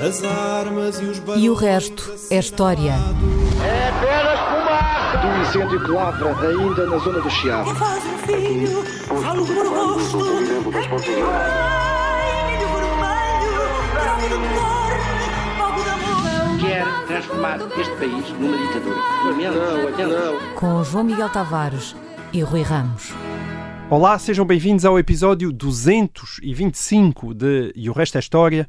As armas e os E o resto é história. É apenas fumaça! Do incêndio que lavra ainda na zona do Chiado. Faz um filho, falo por rosto. Quer transformar este país numa ditadura. Não, não. Com João Miguel Tavares e Rui Ramos. Olá, sejam bem-vindos ao episódio 225 de E o Resto é História,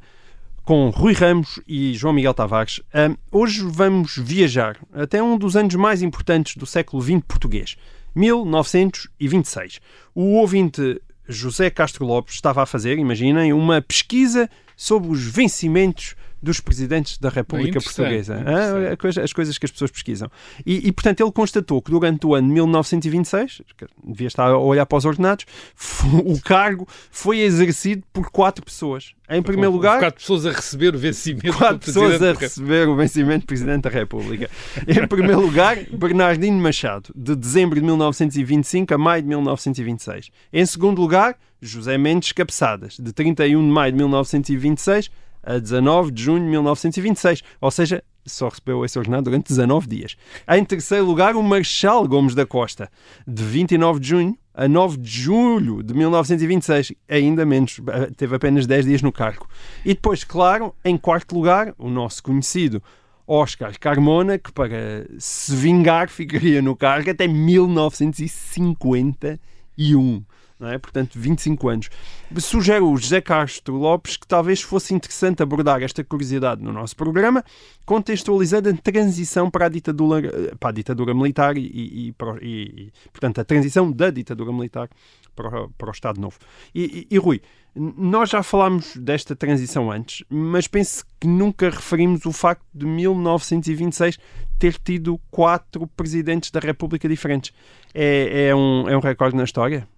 com Rui Ramos e João Miguel Tavares. Ahm, hoje vamos viajar até um dos anos mais importantes do século XX português, 1926. O ouvinte José Castro Lopes estava a fazer, imaginem, uma pesquisa sobre os vencimentos dos presidentes da República Portuguesa. Ah, coisa- as coisas que as pessoas pesquisam. E, e, portanto, ele constatou que durante o ano de 1926, que devia estar a olhar para os ordenados, o cargo foi exercido por quatro pessoas. Em primeiro lugar, Quatro pessoas a receber o vencimento quatro do pessoas a receber o vencimento de Presidente da República. Em primeiro lugar, Bernardino Machado, de dezembro de 1925 a maio de 1926. Em segundo lugar, José Mendes Cabeçadas, de 31 de maio de 1926 a 19 de junho de 1926. Ou seja, só recebeu esse ordenado durante 19 dias. Em terceiro lugar, o Marechal Gomes da Costa, de 29 de junho a 9 de julho de 1926, ainda menos, teve apenas 10 dias no cargo. E depois, claro, em quarto lugar, o nosso conhecido Oscar Carmona, que para se vingar ficaria no cargo até 1951. Não é? Portanto, 25 anos. Sugere o José Castro Lopes que talvez fosse interessante abordar esta curiosidade no nosso programa, contextualizando a transição para a ditadura, para a ditadura militar e, e- e portanto, a transição da ditadura militar para, o- para o Estado Novo. E, e- Rui, nós já falámos desta transição antes, mas penso que nunca referimos o facto de 1926 ter tido quatro presidentes da República diferentes. É, é um, é um recorde na história?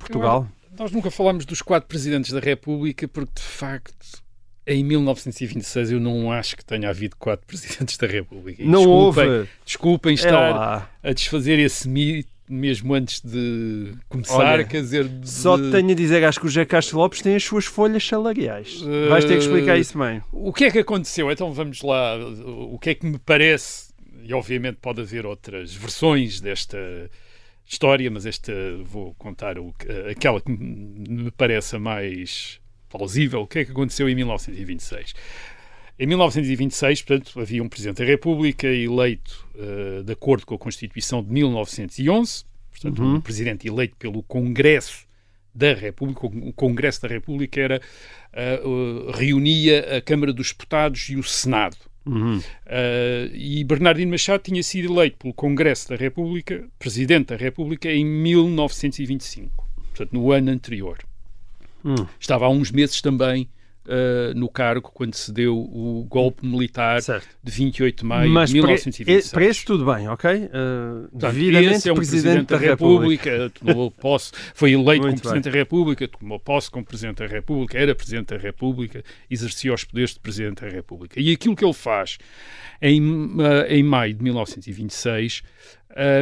Portugal? Nós nunca falámos dos quatro presidentes da República porque, de facto, em 1926 eu não acho que tenha havido quatro presidentes da República. E Não desculpem, houve. Desculpem É estar lá. a desfazer esse mito mesmo antes de começar, Olha, quer dizer... de- Só tenho a dizer, acho que o José Castro Lopes tem as suas folhas salariais. Eh, Vais ter que explicar isso bem. O que é que aconteceu? Então vamos lá. O que é que me parece, e obviamente pode haver outras versões desta história, mas esta vou contar o que- aquela que me parece a mais plausível. O que é que aconteceu em 1926? Em 1926, portanto, havia um Presidente da República eleito eh, de acordo com a Constituição de 1911, portanto, Uhum. um Presidente eleito pelo Congresso da República. O Congresso da República era, eh, eh, reunia a Câmara dos Deputados e o Senado. Uhum. Eh, e Bernardino Machado tinha sido eleito pelo Congresso da República, Presidente da República, em 1925, portanto, no ano anterior. Hum. Estava há uns meses também eh, no cargo quando se deu o golpe militar Certo. de 28 de maio Mas de para, 1926. para esse tudo bem, ok? Uh, Portanto, devidamente é um Presidente da República. República, tomou posse, foi eleito Muito como Presidente da República, tomou posse como Presidente da República, era Presidente da República, exercia os poderes de Presidente da República. E aquilo que ele faz em, eh, em maio de 1926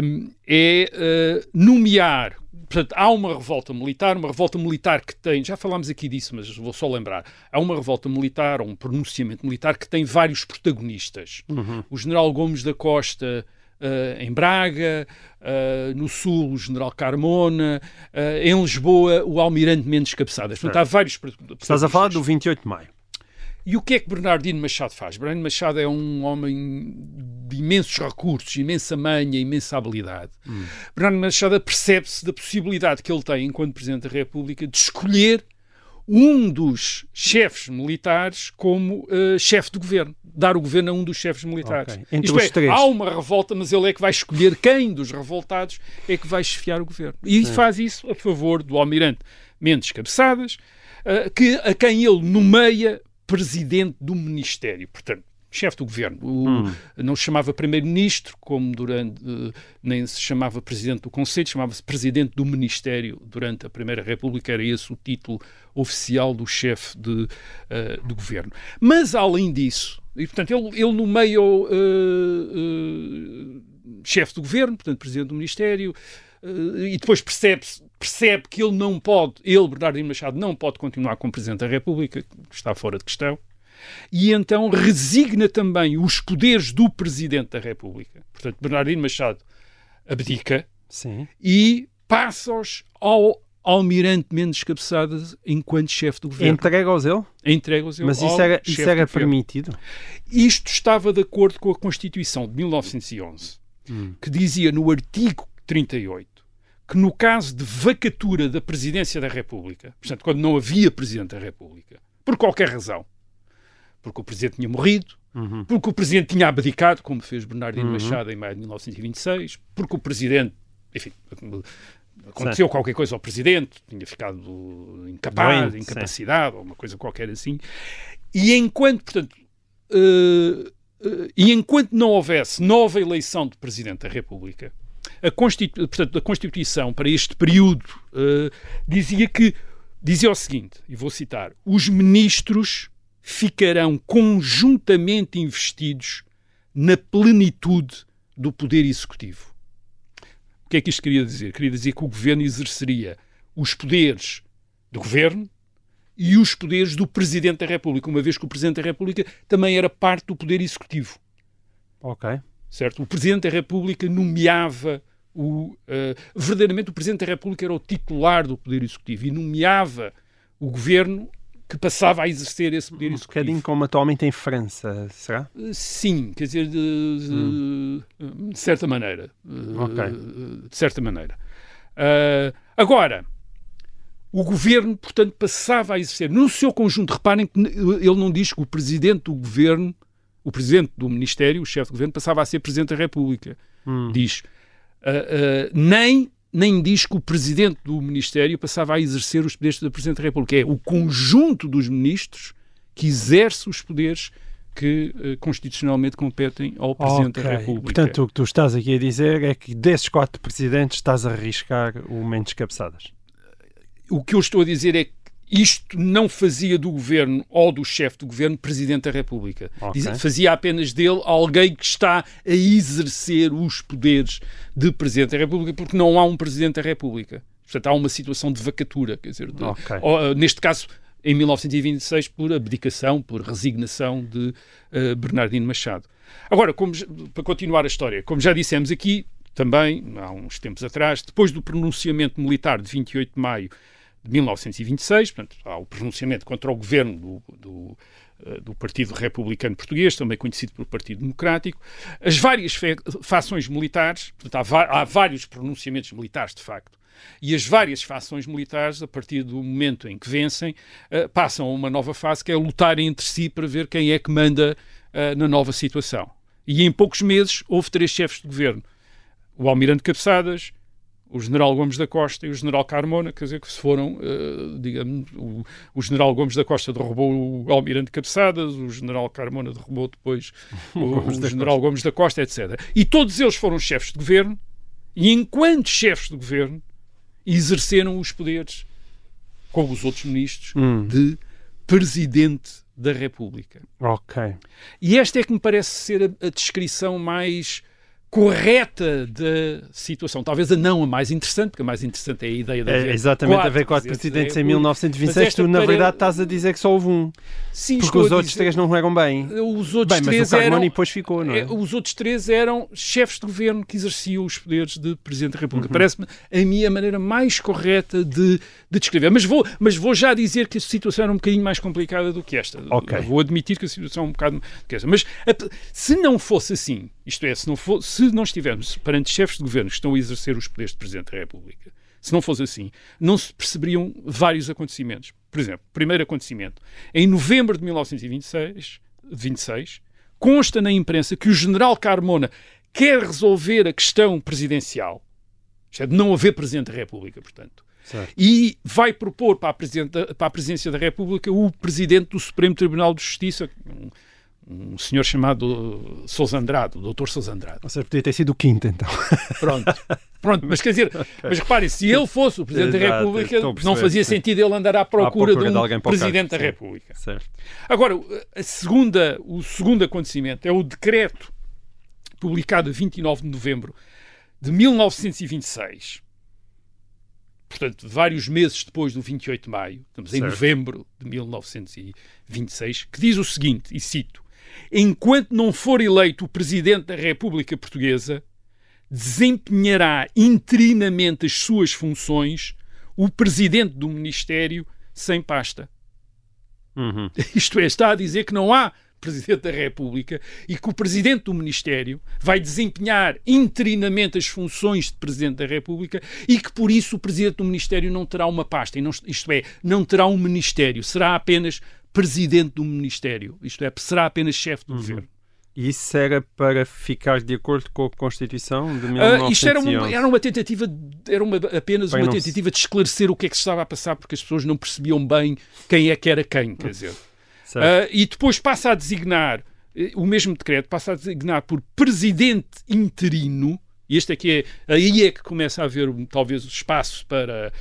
hum, é eh, nomear. Portanto, há uma revolta militar, uma revolta militar que tem, já falámos aqui disso, mas vou só lembrar, há uma revolta militar, ou um pronunciamento militar que tem vários protagonistas. O general Gomes da Costa eh, em Braga, eh, no Sul o general Carmona, eh, em Lisboa o almirante Mendes Cabeçadas. Portanto, há vários Estás a falar do protagonistas. 28 de maio. E o que é que Bernardino Machado faz? Bernardino Machado é um homem de imensos recursos, imensa manha, imensa habilidade. Bernardino Machado percebe-se da possibilidade que ele tem, enquanto Presidente da República, de escolher um dos chefes militares como eh, chefe do governo, dar o governo a um dos chefes militares. Ok. Entre Isto os é, três. há uma revolta, mas ele é que vai escolher quem dos revoltados é que vai chefiar o governo. E faz isso a favor do almirante Mendes Cabeçadas, eh, que, a quem ele nomeia presidente do Ministério. Portanto, chefe do governo. O- Não se chamava primeiro-ministro, como durante, eh, nem se chamava presidente do Conselho, chamava-se presidente do Ministério durante a Primeira República, era esse o título oficial do chefe de, eh, do governo. Mas, além disso, e portanto, ele, ele nomeia o eh, eh, chefe do governo, portanto, presidente do Ministério, e depois percebe, percebe que ele não pode, ele, Bernardino Machado, não pode continuar como Presidente da República, está fora de questão, e então resigna também os poderes do Presidente da República. Portanto, Bernardino Machado abdica Sim. e passa-os ao Almirante Mendes Cabeçadas enquanto chefe do governo. Entrega-os ele? Entrega-os Mas ao isso era, isso era permitido? Isto estava de acordo com a Constituição de 1911, que dizia no artigo 38 que no caso de vacatura da presidência da República, portanto, quando não havia presidente da República, por qualquer razão, porque o presidente tinha morrido, porque o presidente tinha abdicado, como fez Bernardino Machado em maio de 1926, porque o presidente, enfim, aconteceu qualquer coisa ao presidente, tinha ficado incapaz, Doente, incapacidade, ou uma coisa qualquer assim, e enquanto, portanto, eh, eh, e enquanto não houvesse nova eleição de Presidente da República, a, Constitu portanto, a Constituição para este período eh, dizia que dizia o seguinte, e vou citar: os ministros ficarão conjuntamente investidos na plenitude do poder executivo. O que é que isto queria dizer? Queria dizer que o governo exerceria os poderes do governo e os poderes do Presidente da República, uma vez que o Presidente da República também era parte do poder executivo Ok. Certo? O Presidente da República nomeava o... eh, verdadeiramente o Presidente da República era o titular do Poder Executivo e nomeava o Governo que passava a exercer esse Poder Um Executivo. bocadinho como atualmente em França, será? Eh, Sim, quer dizer, de, de- de certa maneira. Eh, Hum. De certa maneira. Ah, agora, o governo, portanto, passava a exercer. No seu conjunto, reparem que ele não diz que o presidente do governo, o presidente do Ministério, o chefe do governo, passava a ser presidente da República. Hum. Diz. ah, ah, nem, nem diz que o presidente do Ministério passava a exercer os poderes do presidente da República. É o conjunto dos ministros que exerce os poderes que eh, constitucionalmente competem ao Presidente da Ok. República. Portanto, o que tu estás aqui a dizer é que desses quatro presidentes estás a arriscar o Mendes Cabeçadas. o que eu estou a dizer é que isto não fazia do governo ou do chefe do governo presidente da República. Ok. Diz- Fazia apenas dele alguém que está a exercer os poderes de presidente da República, porque não há um presidente da República. Portanto, há uma situação de vacatura, quer dizer, de- Ok. ou, eh, neste caso, em 1926, por abdicação, por resignação de eh, Bernardino Machado. Agora, como para continuar a história, como já dissemos aqui, também, há uns tempos atrás, depois do pronunciamento militar de 28 de maio de 1926, portanto, há o pronunciamento contra o governo do, do, eh, do Partido Republicano Português, também conhecido por Partido Democrático, as várias fações militares, portanto, há, há vários pronunciamentos militares, de facto, e as várias fações militares, a partir do momento em que vencem, eh, passam a uma nova fase, que é lutarem entre si para ver quem é que manda eh, na nova situação. E em poucos meses houve três chefes de governo. O Almirante Cabeçadas, o General Gomes da Costa e o General Carmona, quer dizer que se foram, eh, digamos, o, o General Gomes da Costa derrubou o Almirante Cabeçadas, o General Carmona derrubou depois o, Gomes o da General Gomes da Costa, etc. E todos eles foram chefes de governo e enquanto chefes de governo exerceram os poderes, como os outros ministros, Hum. de Presidente da República. Ok. E esta é que me parece ser a, a descrição mais correta da situação. Talvez a não a mais interessante, porque a mais interessante é a ideia de É haver exatamente a ver com os presidentes da em República. 1926. Mas esta Tu, na pare- verdade, estás a dizer que só houve um. Sim, Porque os outros dizer- três não eram bem. Os outros Bem, mas três o eram... depois ficou, não é? É, Os outros três eram chefes de governo que exerciam os poderes de Presidente da Uhum. República. Parece-me a minha maneira mais correta de, de descrever. Mas vou, mas vou já dizer que a situação era um bocadinho mais complicada do que esta. Ok. Vou admitir que a situação é um bocado. Mas se não fosse assim, isto é, se não, for, se não estivermos perante chefes de governo que estão a exercer os poderes de Presidente da República, se não fosse assim, não se perceberiam vários acontecimentos. Por exemplo, primeiro acontecimento. Em novembro de 1926, 26, consta na imprensa que o general Carmona quer resolver a questão presidencial, isto é, de não haver Presidente da República, portanto, Certo. e vai propor para a, para a Presidência da República o Presidente do Supremo Tribunal de Justiça, um, senhor chamado Sousa Andrade, o doutor Sousa Andrade. Ou seja, podia ter sido o quinto, então. Pronto. Pronto, mas quer dizer, mas reparem, se ele fosse o Presidente da Exato, República, estou a perceber, não fazia sim. sentido ele andar à procura, procura de de um o Presidente da sim. República. Certo. Agora, a segunda, o segundo acontecimento é o decreto publicado a 29 de novembro de 1926, portanto, vários meses depois do 28 de maio, estamos em Certo. novembro de 1926, que diz o seguinte, e cito: Enquanto não for eleito o Presidente da República Portuguesa, desempenhará interinamente as suas funções o Presidente do Ministério sem pasta. Uhum. Isto é, está a dizer que não há Presidente da República e que o Presidente do Ministério vai desempenhar interinamente as funções de Presidente da República e que por isso o Presidente do Ministério não terá uma pasta, e não- isto é, não terá um Ministério, será apenas Presidente do Ministério, isto é, será apenas chefe do Governo. E isso era para ficar de acordo com a Constituição de Ah, 1911? isto era uma, era uma tentativa, de- era uma, apenas Bem, uma não se- tentativa de esclarecer o que é que se estava a passar, porque as pessoas não percebiam bem quem é que era quem, quer dizer. Ah, e depois passa a designar, eh, o mesmo decreto passa a designar por presidente interino, e este aqui é, aí é que começa a haver talvez o espaço para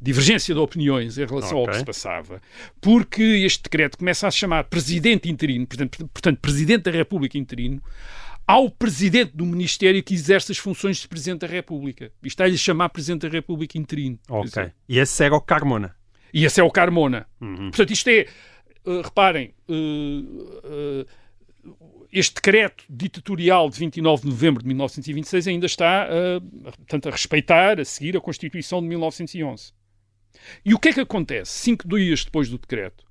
divergência de opiniões em relação ao Ok. que se passava, porque este decreto começa a se chamar presidente interino, portanto, portanto presidente da República interino, ao presidente do Ministério que exerce as funções de presidente da República. E está-lhe a chamar presidente da República interino. Ok. E esse era o Carmona. e esse é o Carmona. Uhum. Portanto, isto é, eh, reparem, eh, eh, este decreto ditatorial de 29 de novembro de 1926 ainda está portanto, a respeitar, a seguir a Constituição de 1911. E o que é que acontece? Cinco dias depois do decreto,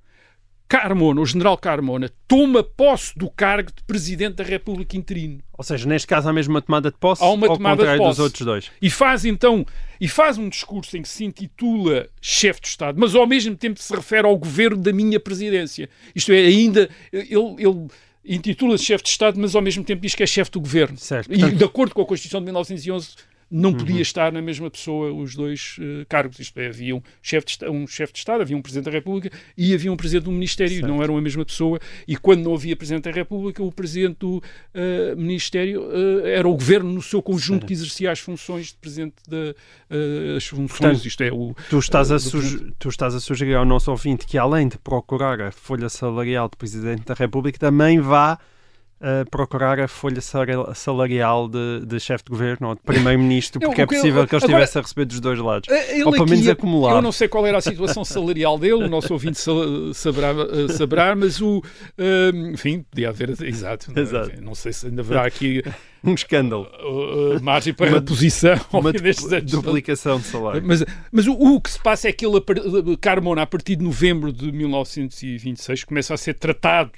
Carmona, o general Carmona, toma posse do cargo de Presidente da República interino. Ou seja, neste caso há mesmo uma tomada de posse Há uma ao tomada de contrário dos posse. outros dois. E faz então, e faz um discurso em que se intitula chefe de Estado, mas ao mesmo tempo se refere ao governo da minha presidência. Isto é, ainda ele, ele intitula-se chefe de Estado, mas ao mesmo tempo diz que é chefe do governo. Certo. E de acordo com a Constituição de 1911 não podia estar na mesma pessoa os dois eh, cargos. Isto é, havia um chefe, de, um chefe de Estado, havia um Presidente da República e havia um Presidente do Ministério, Certo. não eram a mesma pessoa. E quando não havia Presidente da República, o Presidente do eh, Ministério eh, era o Governo no seu conjunto Certo. que exercia as funções de Presidente da as funções, Portanto, isto é, o, Tu estás, a tu estás a sugerir ao nosso ouvinte que, além de procurar a folha salarial do Presidente da República, também vá uh, procurar a folha sal- salarial de, de chefe de governo ou de primeiro-ministro, Eu- porque é eu- possível que ele agora- estivesse a receber dos dois lados. Eh, Ou pelo menos acumular. Eu não sei qual era a situação salarial dele, o nosso ouvinte sa- saberá, eh, saberá mas o. eh, enfim, podia haver. Exato. não é? Exato. Não sei se ainda haverá aqui Um escândalo. eh, margem para Uma- reposição Uma duplicação de salário. Mas, mas o, o que se passa é que ele, a Carmona, a partir de novembro de 1926, começa a ser tratado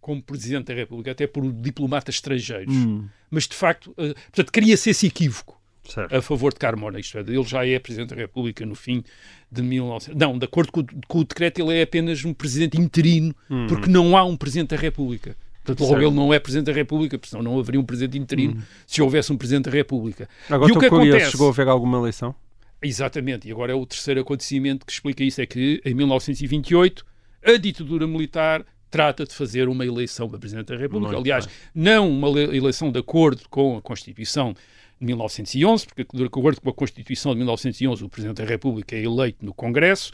como Presidente da República, até por diplomatas estrangeiros. Hum, Mas, de facto, eh, portanto, cria-se esse equívoco certo. a favor de Carmona, isto é, ele já é Presidente da República no fim de 1900. Não, de acordo com, o- com o decreto, ele é apenas um Presidente interino, porque não há um Presidente da República. Portanto, logo Certo. ele não é Presidente da República, porque senão não haveria um Presidente interino se houvesse um Presidente da República. Agora e o que curioso, acontece? chegou a haver alguma eleição? Exatamente, e agora é o terceiro acontecimento que explica isso: é que em 1928 a ditadura militar trata de fazer uma eleição para Presidente da República. Muito Aliás, bem. não uma le- eleição de acordo com a Constituição de 1911, porque de acordo com a Constituição de 1911 o Presidente da República é eleito no Congresso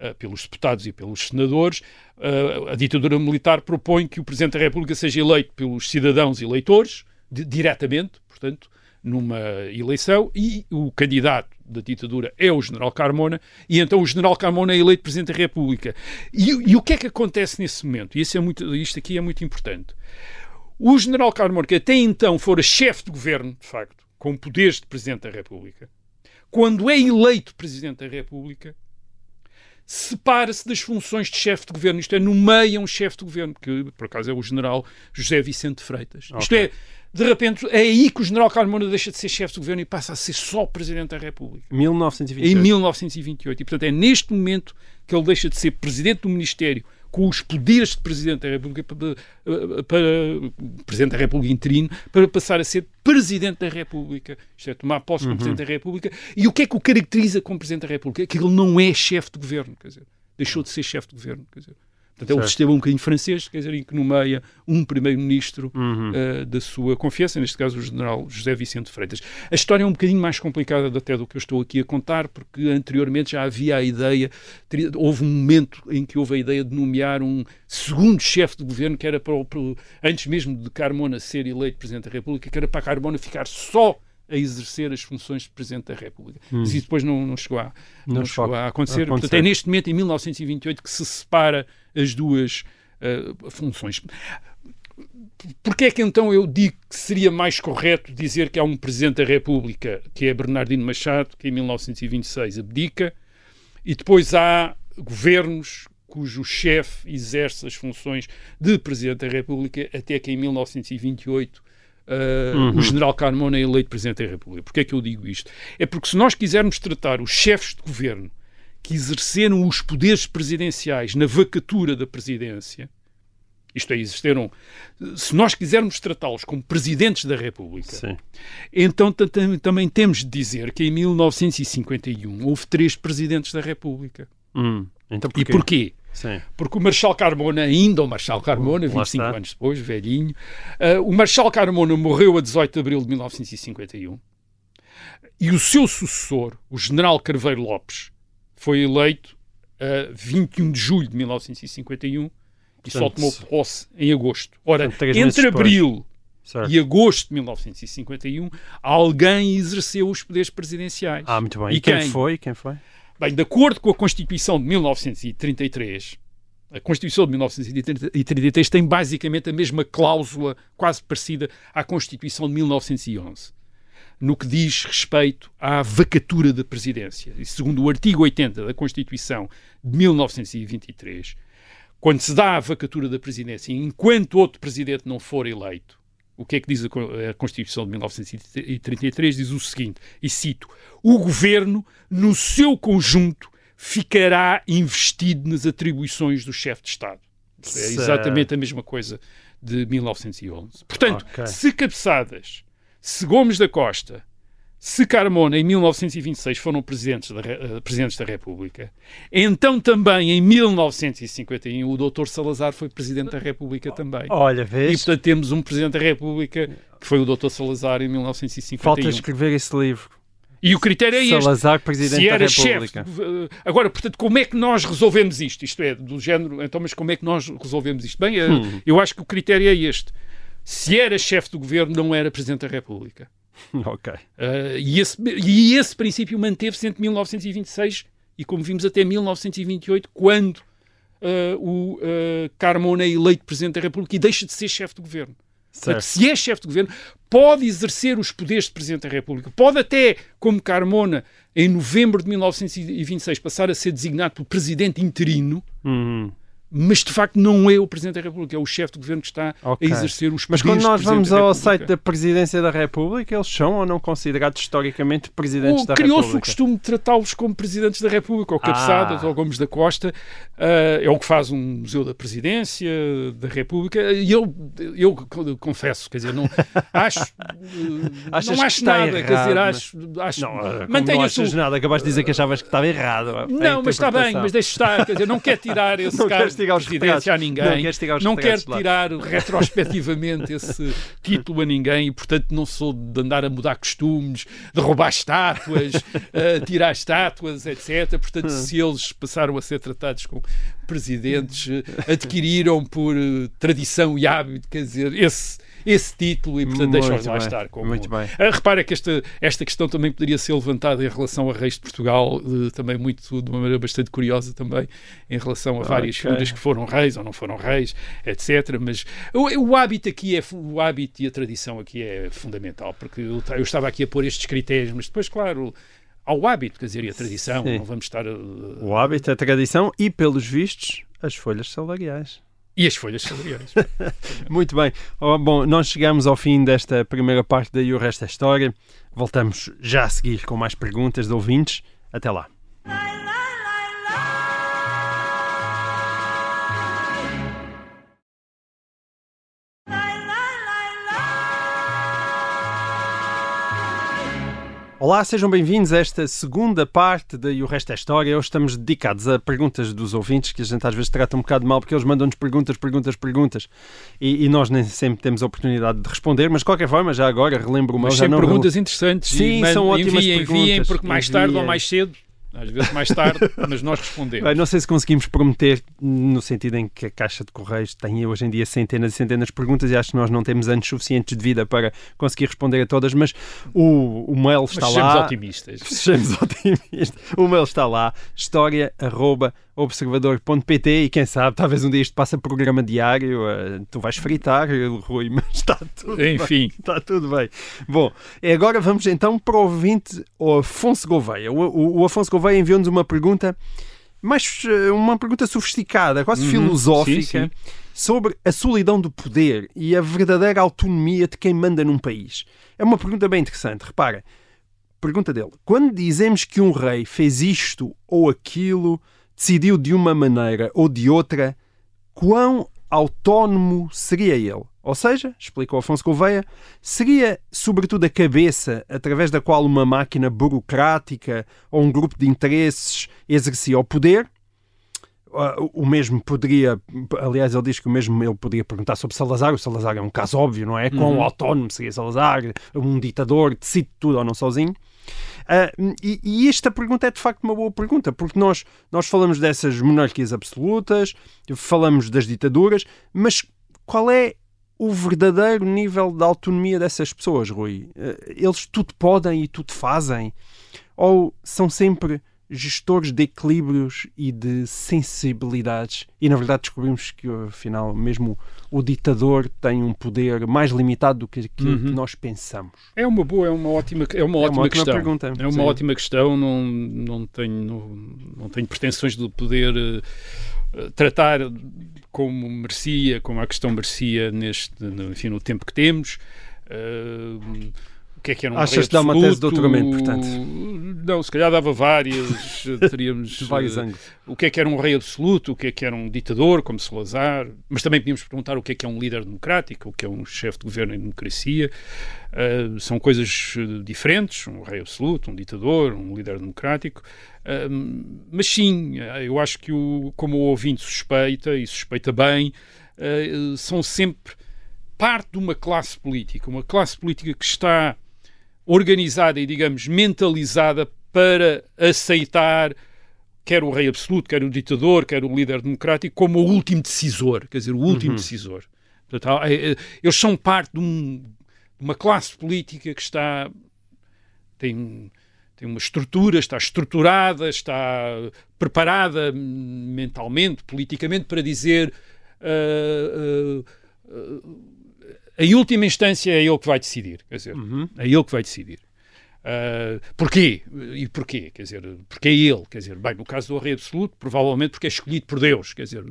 eh, pelos deputados e pelos senadores. Eh, a ditadura militar propõe que o Presidente da República seja eleito pelos cidadãos eleitores, di- diretamente, portanto, numa eleição, e o candidato da ditadura é o General Carmona, e então o General Carmona é eleito Presidente da República. E, e o que é que acontece nesse momento? E isso é muito, isto aqui é muito importante. O General Carmona, que até então fora chefe de governo, de facto, com poderes de Presidente da República, quando é eleito Presidente da República, separa-se das funções de chefe de governo, isto é, nomeia um chefe de governo, que por acaso é o general José Vicente Freitas. Isto Ok. é, de repente, é aí que o general Carmona deixa de ser chefe de governo e passa a ser só Presidente da República. 1928. Em 1928. E, portanto, é neste momento que ele deixa de ser Presidente do Ministério com os poderes de Presidente da República para, para Presidente da República interino para passar a ser Presidente da República. Isto é, tomar posse como Presidente da República. E o que é que o caracteriza como Presidente da República? É que ele não é chefe de governo, quer dizer, deixou de ser chefe de governo, quer dizer. Portanto, é um Certo. sistema um bocadinho francês, quer dizer, em que nomeia um primeiro-ministro Uhum. eh, da sua confiança, neste caso o general José Vicente Freitas. A história é um bocadinho mais complicada até do que eu estou aqui a contar, porque anteriormente já havia a ideia, teria- houve um momento em que houve a ideia de nomear um segundo chefe de governo, que era para, o- para o- antes mesmo de Carmona ser eleito Presidente da República, que era para Carmona ficar só a exercer as funções de Presidente da República. Mas isso depois não, não chegou, a, Não não chegou a a acontecer. acontecer. Portanto, é neste momento, em 1928, que se separa as duas eh, funções. Porquê é que então eu digo que seria mais correto dizer que há um Presidente da República, que é Bernardino Machado, que em 1926 abdica, e depois há governos cujo chefe exerce as funções de Presidente da República até que em 1928 uh, o General Carmona é eleito Presidente da República. Porquê é que eu digo isto? É porque se nós quisermos tratar os chefes de governo que exerceram os poderes presidenciais na vacatura da presidência, isto é, exerceram, se nós quisermos tratá-los como presidentes da República, Sim. então ta- tam- também temos de dizer que em 1951 houve três presidentes da República. Hum. Então E porquê? porquê? Sim. Porque o Marshal Carmona, ainda o Marshal Carmona, Lá 25 está. anos depois, velhinho, ah, o Marshal Carmona morreu a 18 de abril de 1951 e o seu sucessor, o General Carveiro Lopes, foi eleito a 21 de julho de 1951 e só tomou posse em agosto. Ora, entre abril Certo. e agosto de 1951, alguém exerceu os poderes presidenciais. Ah, muito bem. E E, quem, quem? foi? Quem foi? Bem, de acordo com a Constituição de 1933, a Constituição de 1933 tem basicamente a mesma cláusula, quase parecida à Constituição de 1911, no que diz respeito à vacatura da presidência. E segundo o artigo 80 da Constituição de 1923, quando se dá a vacatura da presidência, enquanto outro presidente não for eleito, o que é que diz a Con- a Constituição de 1933? Diz o seguinte, e cito: o governo, no seu conjunto, ficará investido nas atribuições do chefe de Estado. É exatamente a mesma coisa de 1911. Portanto, Ok. se Cabeçadas, se Gomes da Costa, se Carmona, em 1926, foram presidentes da, eh, presidentes da República, então também em 1951 o doutor Salazar foi presidente da República também. Olha, E vês? portanto temos um presidente da República que foi o doutor Salazar em 1951. Falta escrever esse livro. E o critério é este. Salazar, Presidente Se da era chefe. República. de- Agora, portanto, como é que nós resolvemos isto? Isto é, do género, então, mas como é que nós resolvemos isto? Bem, eh, Hum. eu acho que o critério é este. Se era chefe do governo, não era presidente da República. Ok. Eh, e, esse, e esse princípio manteve-se entre 1926 e, como vimos, até 1928, quando eh, o eh, Carmona é eleito presidente da República e deixa de ser chefe do governo. Certo. se é chefe de governo, pode exercer os poderes de Presidente da República. Pode até, como Carmona, em novembro de 1926, passar a ser designado por Presidente interino, Hum. Mas de facto não é o Presidente da República, é o chefe de governo que está Ok. a exercer os Mas quando nós vamos ao República. site da Presidência da República, eles são ou não considerados historicamente Presidentes O- da Criou-se o República? costume de tratá-los como presidentes da República, ou cabeçadas, Ah. ou Gomes da Costa. Ah, é o que faz um Museu da Presidência da República. E eu, eu co- confesso, quer dizer, não acho, Achas não acho nada, quer errado, dizer, mas- acho, acho Não, ah, mantenho não achas nada, acabaste de dizer que achavas que estava errado. a Não, mas está bem, mas deixa estar, quer dizer, não quer tirar esse Não de os presidência a ninguém, Não tirar os não quer retratos lá. tirar retrospectivamente esse título a ninguém e, portanto, não sou de andar a mudar costumes, de roubar estátuas, eh, tirar estátuas, etc. Portanto, se eles passaram a ser tratados como presidentes, eh, adquiriram por eh, tradição e hábito, quer dizer, esse, esse título e, portanto, deixam-os lá estar. Como... muito bem. Ah, repara que esta, esta questão também poderia ser levantada em relação a reis de Portugal, também muito, de uma maneira bastante curiosa também, em relação a várias Ok. figuras que foram reis ou não foram reis, etc. Mas o, o hábito aqui é o hábito e a tradição aqui é fundamental, porque eu, eu estava aqui a pôr estes critérios, mas depois, claro, há o hábito, quer dizer, e a tradição, Sim. não vamos estar a, O hábito, a tradição e, pelos vistos, as folhas salariais. E as folhas salariais. Muito bem. Oh, bom, nós chegamos ao fim desta primeira parte da E o Resto é História. Voltamos já a seguir com mais perguntas de ouvintes. Até lá. Olá, sejam bem-vindos a esta segunda parte da E o Resto é História. Hoje estamos dedicados a perguntas dos ouvintes, que a gente às vezes trata um bocado mal, porque eles mandam-nos perguntas, perguntas, perguntas, e, e nós nem sempre temos a oportunidade de responder, mas de qualquer forma, já agora relembro meu, Mas já sempre não perguntas interessantes. Sim, e são ótimas enviem, enviem, perguntas. porque mais tarde ou Enviem. mais cedo às vezes mais tarde, mas nós respondemos. Bem, não sei se conseguimos prometer, no sentido em que a Caixa de Correios tem hoje em dia centenas e centenas de perguntas e acho que nós não temos anos suficientes de vida para conseguir responder a todas, mas o, o mail está mas lá. sejamos otimistas. Sejamos otimistas. O mail está lá, história.observador.pt e quem sabe, talvez um dia isto passe a programa diário, uh, tu vais fritar, Rui, mas está tudo Enfim. bem. Está tudo bem. Bom, agora vamos então para o ouvinte, o Afonso Gouveia. O, o, o Afonso Gouveia enviou-nos uma pergunta, mais uh, uma pergunta sofisticada, quase Uhum. filosófica, Sim, sim. sobre a solidão do poder e a verdadeira autonomia de quem manda num país. É uma pergunta bem interessante. Repara, pergunta dele: quando dizemos que um rei fez isto ou aquilo, decidiu de uma maneira ou de outra, quão autónomo seria ele? Ou seja, explicou Afonso Gouveia, seria sobretudo a cabeça através da qual uma máquina burocrática ou um grupo de interesses exercia o poder? Ah, o mesmo poderia, aliás, ele diz que o mesmo ele poderia perguntar sobre Salazar. O Salazar é um caso óbvio, não é? Quão autónomo seria Salazar? Um ditador, decide tudo ou não sozinho? Ah, e, e esta pergunta é de facto uma boa pergunta, porque nós, nós falamos dessas monarquias absolutas, falamos das ditaduras, mas qual é o verdadeiro nível de autonomia dessas pessoas, Rui? Ah, Eles tudo podem e tudo fazem? Ou são sempre gestores de equilíbrios e de sensibilidades? E na verdade descobrimos que afinal mesmo o ditador tem um poder mais limitado do que que nós pensamos. É uma boa, é uma ótima, é uma ótima ótima questão. pergunta, É uma sim. ótima questão. Não, não tenho, não, não tenho pretensões de poder eh, tratar como merecia, como a questão merecia neste, no, enfim, no tempo que temos. O que é que era um Achas que dá uma tese de doutoramento, portanto? Não, se calhar dava várias. eh, teríamos vários eh, ângulos. o que é que era um rei absoluto, o que é que era um ditador, como Salazar, mas também podíamos perguntar o que é que é um líder democrático, o que é um chefe de governo em democracia. Uh, são coisas diferentes, um rei absoluto, um ditador, um líder democrático. Uh, mas sim, eu acho que, o, como o ouvinte suspeita, e suspeita bem, uh, são sempre parte de uma classe política, uma classe política que está organizada e, digamos, mentalizada para aceitar quer o rei absoluto, quer o ditador, quer o líder democrático, como o último decisor, quer dizer, o último decisor. Portanto, é- é- eles são parte de, um- de uma classe política que está tem, tem uma estrutura, está estruturada, está preparada mentalmente, politicamente, para dizer ah, ah, ah, em última instância é ele que vai decidir, quer dizer, é ele que vai decidir. Uh, porquê? E porquê? Quer dizer, porque é ele? Quer dizer, bem, no caso do rei absoluto, provavelmente porque é escolhido por Deus, quer dizer,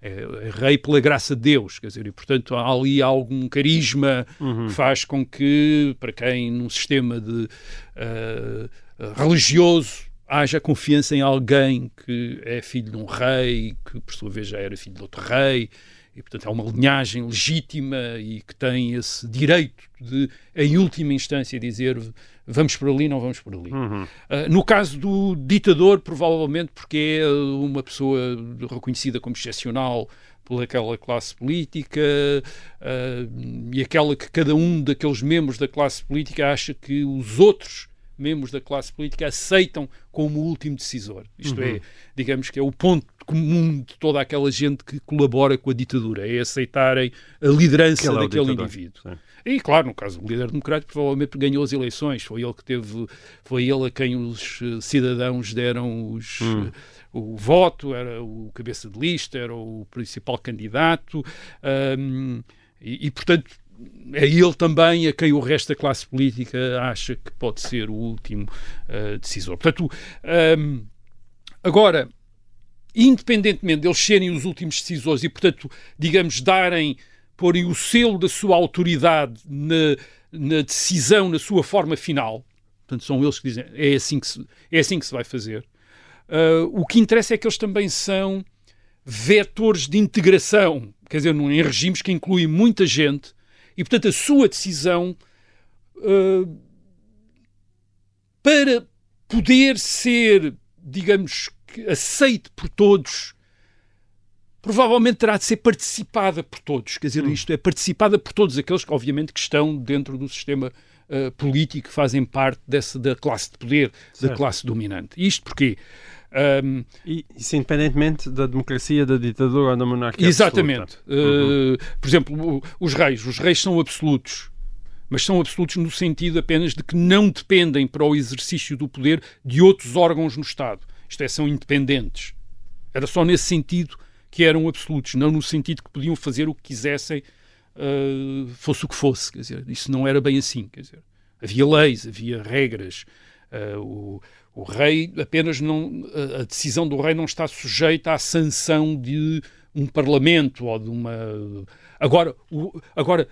é, é rei pela graça de Deus, quer dizer, e portanto há ali algum carisma que faz com que, para quem num sistema de uh, religioso haja confiança em alguém que é filho de um rei, que por sua vez já era filho de outro rei, e portanto é uma linhagem legítima e que tem esse direito de, em última instância, dizer vamos por ali, não vamos por ali. Uh, no caso do ditador, provavelmente porque é uma pessoa reconhecida como excepcional pelaquela classe política uh, e aquela que cada um daqueles membros da classe política acha que os outros membros da classe política aceitam como o último decisor. Isto é, digamos que é o ponto comum de toda aquela gente que colabora com a ditadura, é aceitarem a liderança é daquele indivíduo. Sim. E claro, no caso do líder democrático, provavelmente ganhou as eleições, foi ele que teve, foi ele a quem os eh, cidadãos deram os, eh, o voto, era o cabeça de lista, era o principal candidato, ahm, e, e, portanto é ele também a quem o resto da classe política acha que pode ser o último eh, decisor. Portanto, ahm, agora, independentemente deles serem os últimos decisores e, portanto, digamos, darem, porem o selo da sua autoridade na, na decisão, na sua forma final, portanto, são eles que dizem é assim que se, é assim que se vai fazer. Ah, o que interessa é que eles também são vetores de integração, quer dizer, num- em regimes que incluem muita gente, e, portanto, a sua decisão ah, para poder ser, digamos, aceite por todos provavelmente terá de ser participada por todos. Quer Hum. dizer, isto é participada por todos aqueles que, obviamente, que estão dentro do sistema uh, político, que fazem parte dessa, da classe de poder, da Certo. classe dominante. Isto porque. um, E isso independentemente da democracia, da ditadura ou da monarquia Exatamente. absoluta. Uhum. Uh, por exemplo, os reis. Os reis são absolutos. Mas são absolutos no sentido apenas de que não dependem para o exercício do poder de outros órgãos no Estado. Isto é, são independentes. Era só nesse sentido que eram absolutos, não no sentido que podiam fazer o que quisessem, uh, fosse o que fosse. Quer dizer, isso não era bem assim. Quer dizer, havia leis, havia regras. Uh, o, o rei apenas não. A, decisão do rei não está sujeita à sanção de um parlamento ou de uma. Agora, o, agora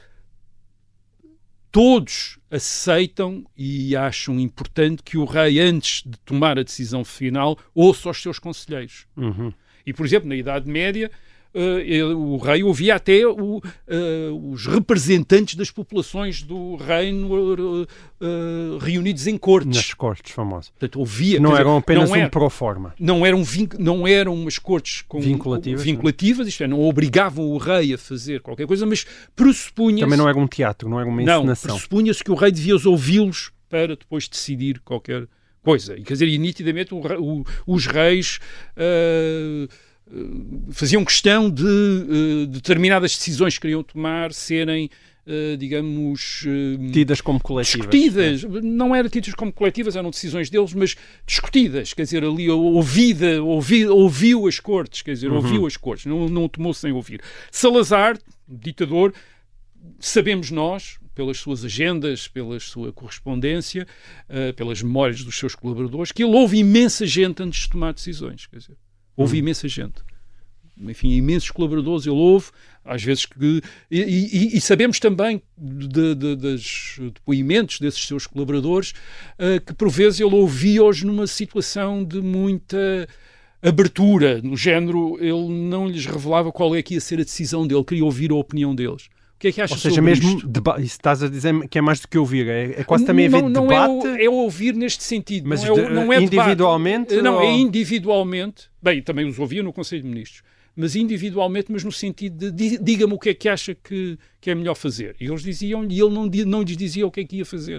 todos aceitam e acham importante que o rei, antes de tomar a decisão final, ouça os seus conselheiros. Uhum. E, por exemplo, na Idade Média, o rei ouvia até o, eh, os representantes das populações do reino eh, reunidos em cortes. Nas cortes famosas. Portanto, ouvia. Não dizer, eram apenas não um era- pro forma. não eram, não eram umas cortes com, Vinculativas, com- vinculativas isto é, não obrigavam o rei a fazer qualquer coisa, mas pressupunha Também não era um teatro, não era uma não, encenação. pressupunha-se que o rei devia ouvi-los para depois decidir qualquer coisa. E quer dizer, e nitidamente o o- os reis ah, faziam questão de ah, determinadas decisões que queriam tomar serem, ah, digamos, Tidas como coletivas. discutidas. Não eram tidas como coletivas, eram decisões deles, mas discutidas. Quer dizer, ali ouvida, ouvi, ouviu as cortes, quer dizer, ouviu as cortes, não, não tomou sem ouvir. Salazar, ditador, sabemos nós, pelas suas agendas, pela sua correspondência, eh, pelas memórias dos seus colaboradores, que ele houve imensa gente antes de tomar decisões. Quer dizer, houve imensa gente. Enfim, imensos colaboradores ele houve, às vezes que. E, e- e sabemos também de, de- dos depoimentos desses seus colaboradores eh, que, por vezes, ele ouvia-os numa situação de muita abertura, no género, ele não lhes revelava qual é que ia ser a decisão dele, queria ouvir a opinião deles. O que é que achas Ou seja, mesmo deba- isso estás a dizer que é mais do que ouvir, é, é quase também haver não, não debate. É, o- é ouvir neste sentido. Mas não é, de- não é debate. individualmente, Não, é individualmente. Bem, também os ouvia no Conselho de Ministros. Mas individualmente, mas no sentido de di- diga-me o que é que acha que, que é melhor fazer. E eles diziam-lhe e ele não, não lhes dizia o que é que ia fazer.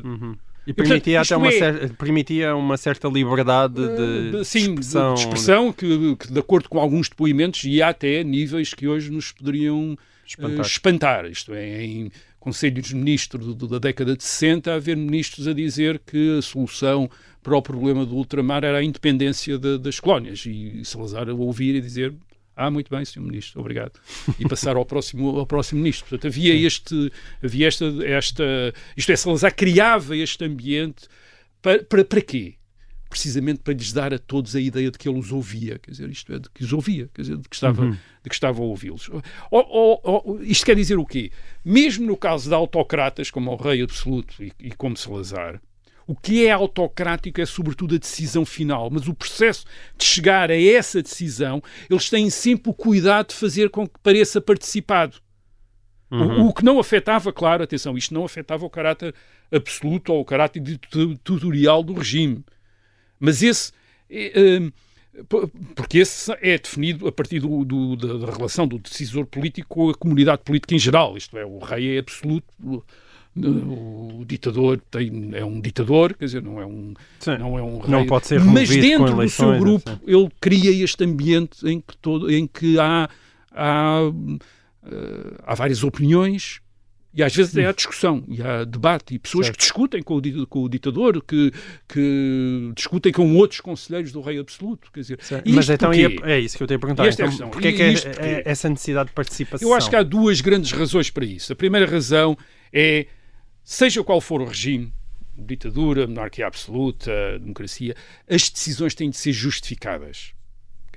E portanto, permitia isto até uma, é- cer- permitia uma certa liberdade de, Uh, Sim, expressão. de expressão que, que, de acordo com alguns depoimentos, ia até níveis que hoje nos poderiam Espantar. eh, espantar. Isto é, em conselhos de ministros da década de 60, haver ministros a dizer que a solução para o problema do ultramar era a independência da- das colónias. E Salazar a ouvir e dizer. Ah, muito bem, Sr. Ministro, obrigado. E passar ao próximo, ao próximo Ministro. Portanto, havia este, havia esta, esta, isto é, Salazar criava este ambiente para, para, para quê? Precisamente para lhes dar a todos a ideia de que ele os ouvia, quer dizer, isto é, de que os ouvia, quer dizer, de que estava, Uhum. de que estava a ouvi-los. Ó- ó- ó, isto quer dizer o quê? Mesmo no caso de autocratas, como o rei absoluto e, e como Salazar, o que é autocrático é sobretudo a decisão final, mas o processo de chegar a essa decisão, eles têm sempre o cuidado de fazer com que pareça participado. O, o que não afetava, claro, atenção, isto não afetava o caráter absoluto ou o caráter ditatorial do regime. Mas esse. hum, p- porque esse é definido a partir do- do- da, relação do decisor político com a comunidade política em geral. Isto é, o rei é absoluto, o, o ditador tem, é um ditador, quer dizer, não é um, Sim. não é um rei. Não pode ser Mas dentro do seu eleições, grupo, assim. ele cria este ambiente em que, todo, em que há, há, eh, há várias opiniões e às vezes há discussão e há debate e pessoas Certo. que discutem com o, com o ditador, que, que discutem com outros conselheiros do rei absoluto. Quer dizer, Mas então porquê? é, é isso que eu tenho a perguntar. E esta é a Então, porque é que é, porquê? é essa necessidade de participação? Eu acho que há duas grandes razões para isso. A primeira razão é, seja qual for o regime, ditadura, monarquia absoluta, democracia, as decisões têm de ser justificadas.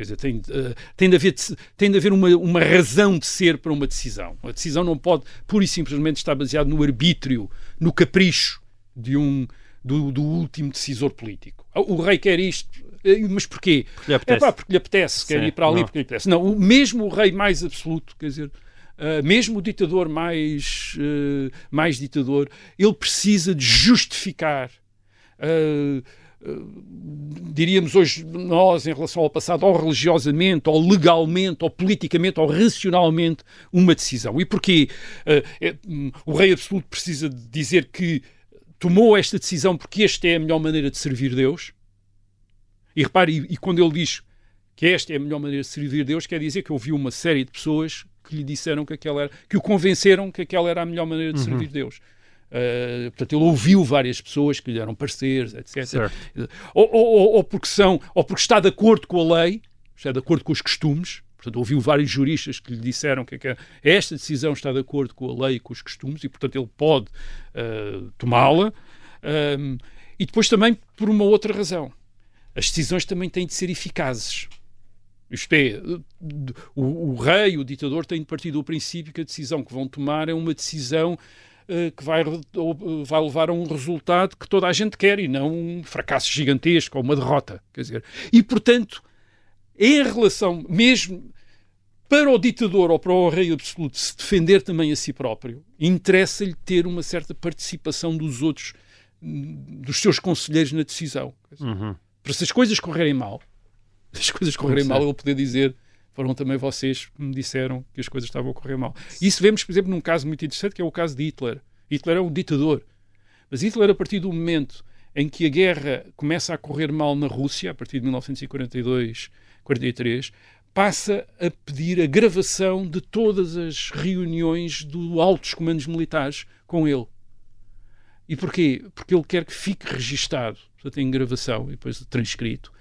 Quer dizer, tem, eh, tem de haver, tem de haver uma, uma razão de ser para uma decisão. A decisão não pode, pura e simplesmente, estar baseada no arbítrio, no capricho de um, do, do último decisor político. Ah, O rei quer isto, eh, mas porquê? lhe apetece. É pá, porque lhe apetece, quer Sim, ir para ali não. porque lhe apetece. Não, o, mesmo o rei mais absoluto, quer dizer, ah, mesmo o ditador mais, eh, mais ditador, ele precisa de justificar ah, diríamos hoje nós, em relação ao passado, ou religiosamente, ou legalmente, ou politicamente, ou racionalmente, uma decisão. E porquê? Uh, é, um, o rei absoluto precisa dizer que tomou esta decisão porque esta é a melhor maneira de servir Deus. E repare, e, e quando ele diz que esta é a melhor maneira de servir Deus, quer dizer que ouviu uma série de pessoas que lhe disseram que aquela era, que o convenceram que aquela era a melhor maneira de uhum. servir Deus. Uh, portanto, ele ouviu várias pessoas que lhe deram pareceres, etc. Ou, ou, ou, porque são, ou porque está de acordo com a lei, está de acordo com os costumes. Portanto, ouviu vários juristas que lhe disseram que, esta decisão está de acordo com a lei e com os costumes e, portanto, ele pode uh, tomá-la. Um, e depois também por uma outra razão. As decisões também têm de ser eficazes. Isto é, o, o rei, o ditador, tem de partir do princípio que a decisão que vão tomar é uma decisão eh, que vai, vai levar a um resultado que toda a gente quer e não um fracasso gigantesco ou uma derrota. Quer dizer, e, portanto, em relação, mesmo para o ditador ou para o rei absoluto se defender também a si próprio, interessa-lhe ter uma certa participação dos outros, dos seus conselheiros na decisão. Uhum. Para se as coisas correrem mal, as coisas correrem mal, ele poder dizer foram também vocês que me disseram que as coisas estavam a correr mal. Isso vemos, por exemplo, num caso muito interessante, que é o caso de Hitler. Hitler é um ditador. Mas Hitler, a partir do momento em que a guerra começa a correr mal na Rússia, a partir de 1942, 43, passa a pedir a gravação de todas as reuniões do altos comandos militares com ele. E porquê? Porque ele quer que fique registado, portanto, em gravação e depois transcrito,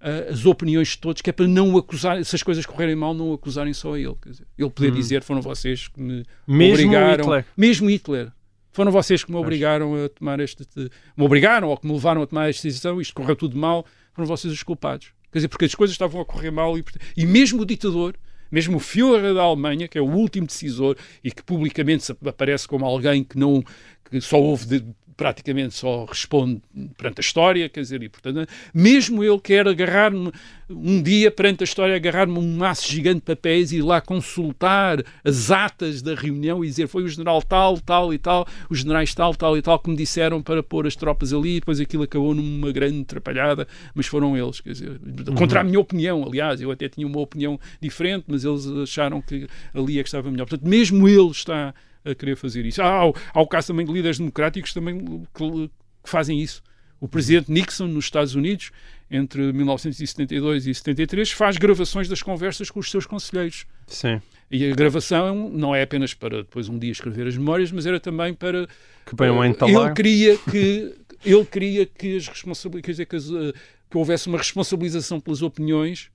uh, as opiniões de todos, que é para não acusar, se as coisas correrem mal, não acusarem só a ele. Dizer, ele poder hum. dizer foram vocês que me mesmo obrigaram. Hitler. Mesmo Hitler. Foram vocês que me obrigaram a tomar este. Me obrigaram ou que me levaram a tomar esta decisão, isto correu tudo mal, foram vocês os culpados. Quer dizer, porque as coisas estavam a correr mal e, e mesmo o ditador, mesmo o Führer da Alemanha, que é o último decisor e que publicamente aparece como alguém que não que só houve de, praticamente só responde perante a história, quer dizer, e portanto, mesmo ele quer agarrar-me um dia perante a história, agarrar-me um maço gigante de papéis e ir lá consultar as atas da reunião e dizer foi o general tal, tal e tal, os generais tal, tal e tal que me disseram para pôr as tropas ali e depois aquilo acabou numa grande atrapalhada, mas foram eles, quer dizer, contra a minha opinião, aliás, eu até tinha uma opinião diferente, mas eles acharam que ali é que estava melhor. Portanto, mesmo ele está a querer fazer isso. Há, há o caso também de líderes democráticos também que, que fazem isso. O presidente Nixon, nos Estados Unidos, entre 1972 e 73, faz gravações das conversas com os seus conselheiros. Sim. E a gravação não é apenas para depois um dia escrever as memórias, mas era também para. Que bem uh, ele queria que ele queria que as responsabilidades, que, uh, que houvesse uma responsabilização pelas opiniões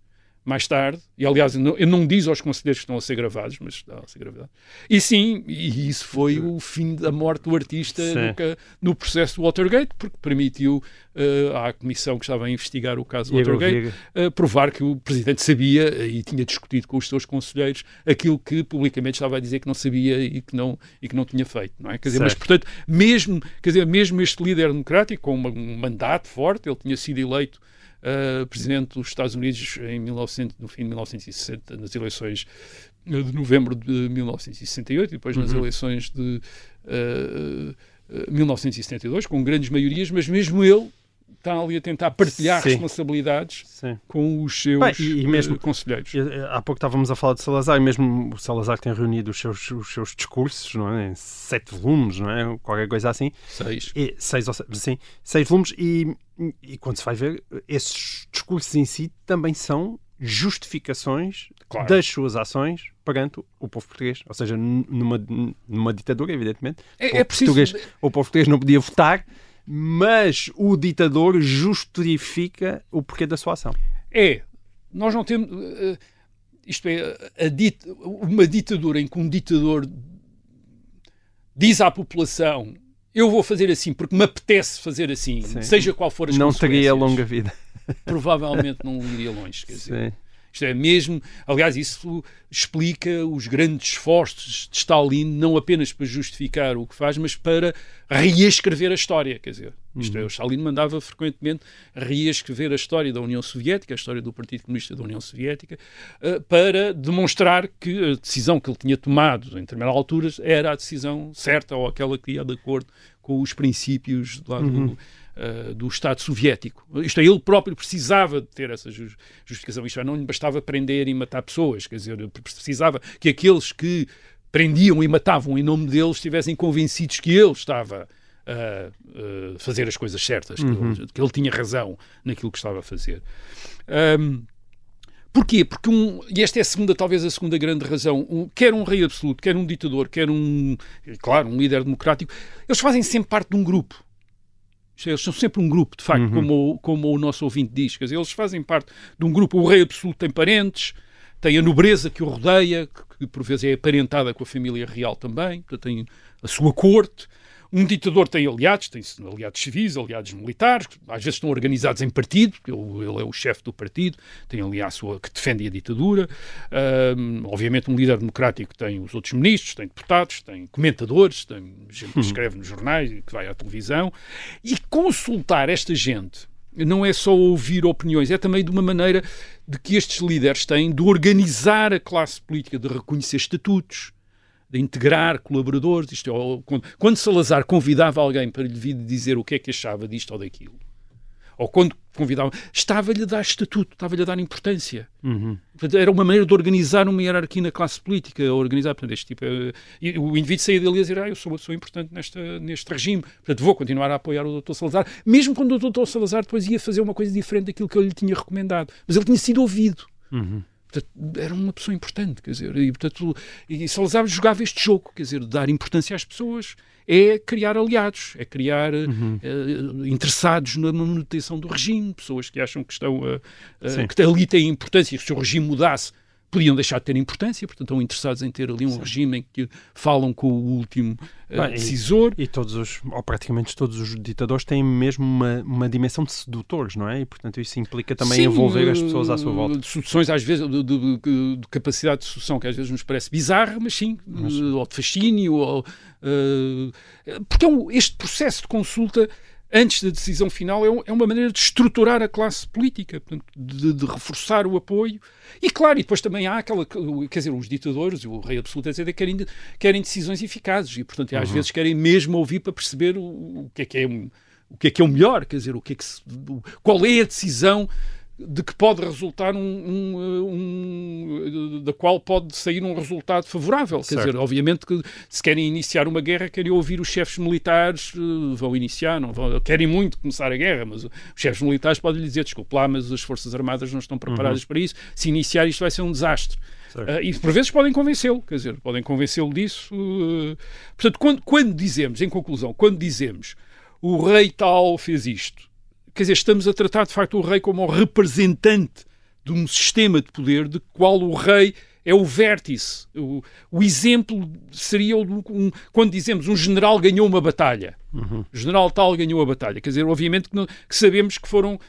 mais tarde, e aliás, eu não, eu não diz aos conselheiros que estão a ser gravados, mas estão a ser gravados. E sim, e isso foi o fim da morte do artista no, no, processo do Watergate, porque permitiu uh, à comissão que estava a investigar o caso do Watergate uh, provar que o presidente sabia e tinha discutido com os seus conselheiros aquilo que publicamente estava a dizer que não sabia e que não, e que não tinha feito, não é? Quer dizer, mas portanto, mesmo, quer dizer, mesmo este líder democrático com um mandato forte, ele tinha sido eleito uh, presidente dos Estados Unidos em 1900, no fim de 1960, nas eleições de novembro de 1968 e depois uhum. nas eleições de uh, uh, 1972, com grandes maiorias, mas mesmo ele está ali a tentar partilhar Sim. responsabilidades Sim. com os seus Bem, e, e mesmo, conselheiros. Há pouco estávamos a falar de Salazar, e mesmo o Salazar tem reunido os seus, os seus discursos, não é? Em sete volumes, não é? Qualquer coisa assim. Seis. E, seis, sim, seis volumes, e, e quando se vai ver, esses discursos em si também são justificações claro. das suas ações perante o povo português. Ou seja, numa, numa ditadura, evidentemente. É, é preciso... o povo português não podia votar, mas o ditador justifica o porquê da sua ação. É. Nós não temos. Uh, isto é, dit, uma ditadura em que um ditador diz à população eu vou fazer assim porque me apetece fazer assim, Sim. seja qual for as Não teria longa vida. Provavelmente não iria longe. Quer dizer. Sim. Isto é mesmo, aliás, isso explica os grandes esforços de Stalin, não apenas para justificar o que faz, mas para reescrever a história, quer dizer. Isto é, o Stalin mandava frequentemente reescrever a história da União Soviética, a história do Partido Comunista da União Soviética, uh, para demonstrar que a decisão que ele tinha tomado em determinadas alturas era a decisão certa ou aquela que ia de acordo com os princípios do, uhum. Uh, do Estado Soviético. Isto é, ele próprio precisava de ter essa justificação. Isto é, não lhe bastava prender e matar pessoas, quer dizer, precisava que aqueles que prendiam e matavam em nome dele estivessem convencidos que ele estava a uh, fazer as coisas certas, uhum. que, ele, que, ele, tinha razão naquilo que estava a fazer. Um, Porquê? Porque um, e esta é a segunda, talvez a segunda grande razão, um, quer um rei absoluto, quer um ditador, quer um, claro, um líder democrático, eles fazem sempre parte de um grupo. Eles são sempre um grupo, de facto, uhum. como, como o nosso ouvinte diz. Quer dizer, eles fazem parte de um grupo. O rei absoluto tem parentes, tem a nobreza que o rodeia, que, que por vezes é aparentada com a família real também, tem a sua corte. Um ditador tem aliados, tem aliados civis, aliados militares, às vezes estão organizados em partido, ele, ele é o chefe do partido, tem ali a sua que defende a ditadura. obviamente, um líder democrático tem os outros ministros, tem deputados, tem comentadores, tem gente que uhum. escreve nos jornais e que vai à televisão. E consultar esta gente não é só ouvir opiniões, é também de uma maneira de que estes líderes têm de organizar a classe política, de reconhecer estatutos, de integrar colaboradores. Isto é, quando, quando Salazar convidava alguém para lhe vir dizer o que é que achava disto ou daquilo, ou quando convidava, estava-lhe a dar estatuto, estava-lhe a dar importância. Uhum. Portanto, era uma maneira de organizar uma hierarquia na classe política, organizar, portanto, este tipo, uh, e o indivíduo saía dali a dizer, ah, eu sou uma pessoa importante nesta, neste regime, portanto, vou continuar a apoiar o Dr. Salazar, mesmo quando o Dr. Salazar depois ia fazer uma coisa diferente daquilo que eu lhe tinha recomendado. Mas ele tinha sido ouvido. Uhum. Portanto, era uma pessoa importante, quer dizer, e, portanto, e Salazar jogava este jogo, quer dizer, dar importância às pessoas é criar aliados, é criar uhum. uh, interessados na manutenção do regime, pessoas que acham que estão uh, uh, que ali têm importância, se o regime mudasse podiam deixar de ter importância, portanto estão interessados em ter ali um Sim. regime em que falam com o último uh, Bem, decisor. E, e, todos os, ou praticamente todos os ditadores têm mesmo uma, uma dimensão de sedutores, não é? E portanto isso implica também sim, envolver as pessoas à sua volta. De seduções às vezes, de, de, de, de, capacidade de sedução que às vezes nos parece bizarra, mas sim, mas... ou de fascínio, ou, uh, porque é um, este processo de consulta antes da decisão final, é, é, uma maneira de estruturar a classe política, portanto, de, de, reforçar o apoio. E claro, e depois também há aquela, quer dizer, os ditadores, o rei absoluto, etc., querem, querem decisões eficazes e, portanto, às uhum. vezes querem mesmo ouvir para perceber o, o, que é que é o que é que é o melhor, quer dizer, o que é que se, qual é a decisão de que pode resultar um, um, um, da qual pode sair um resultado favorável. Certo. Quer dizer, obviamente que se querem iniciar uma guerra, querem ouvir os chefes militares, uh, vão iniciar, não vão, querem muito começar a guerra, mas os chefes militares podem lhe dizer, desculpe lá, mas as forças armadas não estão preparadas uhum. para isso, se iniciar isto vai ser um desastre. Uh, e por vezes podem convencê-lo, quer dizer, podem convencê-lo disso. Uh, portanto, quando, quando dizemos, em conclusão, quando dizemos o rei tal fez isto, quer dizer, estamos a tratar de facto o rei como o representante de um sistema de poder de qual o rei é o vértice. O, o exemplo seria um, quando dizemos um general ganhou uma batalha. Uhum. O general tal ganhou a batalha. Quer dizer, obviamente que, não, que sabemos que foram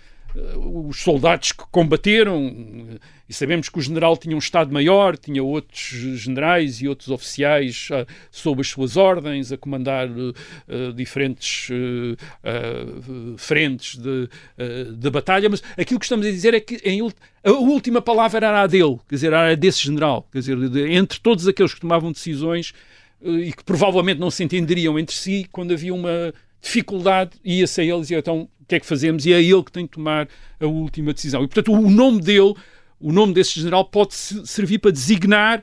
os soldados que combateram e sabemos que o general tinha um Estado-Maior, tinha outros generais e outros oficiais uh, sob as suas ordens, a comandar diferentes frentes de, de batalha, mas aquilo que estamos a dizer é que em, a última palavra era a dele, quer dizer, era desse general, quer dizer, entre todos aqueles que tomavam decisões e que provavelmente não se entenderiam entre si, quando havia uma dificuldade, ia-se a ele e então, que é que fazemos? E é ele que tem que tomar a última decisão. E, portanto, o nome dele o nome desse general pode servir para designar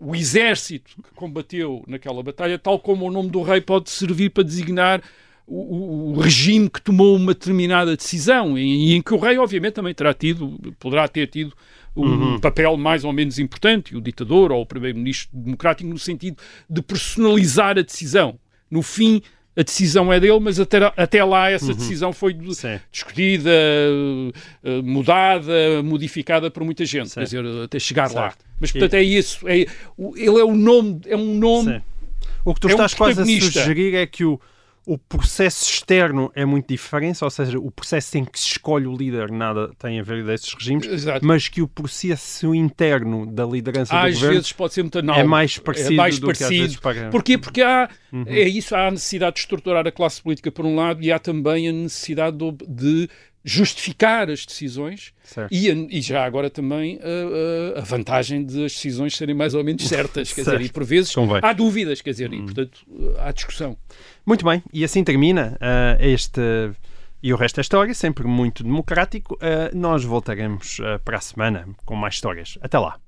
o exército que combateu naquela batalha, tal como o nome do rei pode servir para designar o, o, regime que tomou uma determinada decisão e, em que o rei, obviamente, também terá tido, poderá ter tido um uhum. papel mais ou menos importante, o ditador ou o primeiro-ministro democrático, no sentido de personalizar a decisão. No fim, a decisão é dele, mas até, até lá essa uhum. decisão foi Sim. discutida, eh, mudada, modificada por muita gente, Sim. quer dizer, até chegar certo. lá. Mas portanto e... é isso, é, ele é o nome, é um nome. Sim. O que tu é estás um quase a sugerir é que o, o processo externo é muito diferente, ou seja, o processo em que se escolhe o líder nada tem a ver desses regimes, Exato. mas que o processo interno da liderança do às governo vezes pode ser muito é mais parecido é mais do que às parecido. vezes para... Porquê? Porque há, Uhum. é isso, há a necessidade de estruturar a classe política por um lado e há também a necessidade do- de justificar as decisões e, a- e já agora também a, a- a vantagem de as decisões serem mais ou menos certas, quer dizer, Certo. e por vezes Convém. há dúvidas, quer dizer, e portanto há discussão. Muito bem, e assim termina ah, este e o resto da história, sempre muito democrático. Ah, nós voltaremos ah, para a semana com mais histórias. Até lá.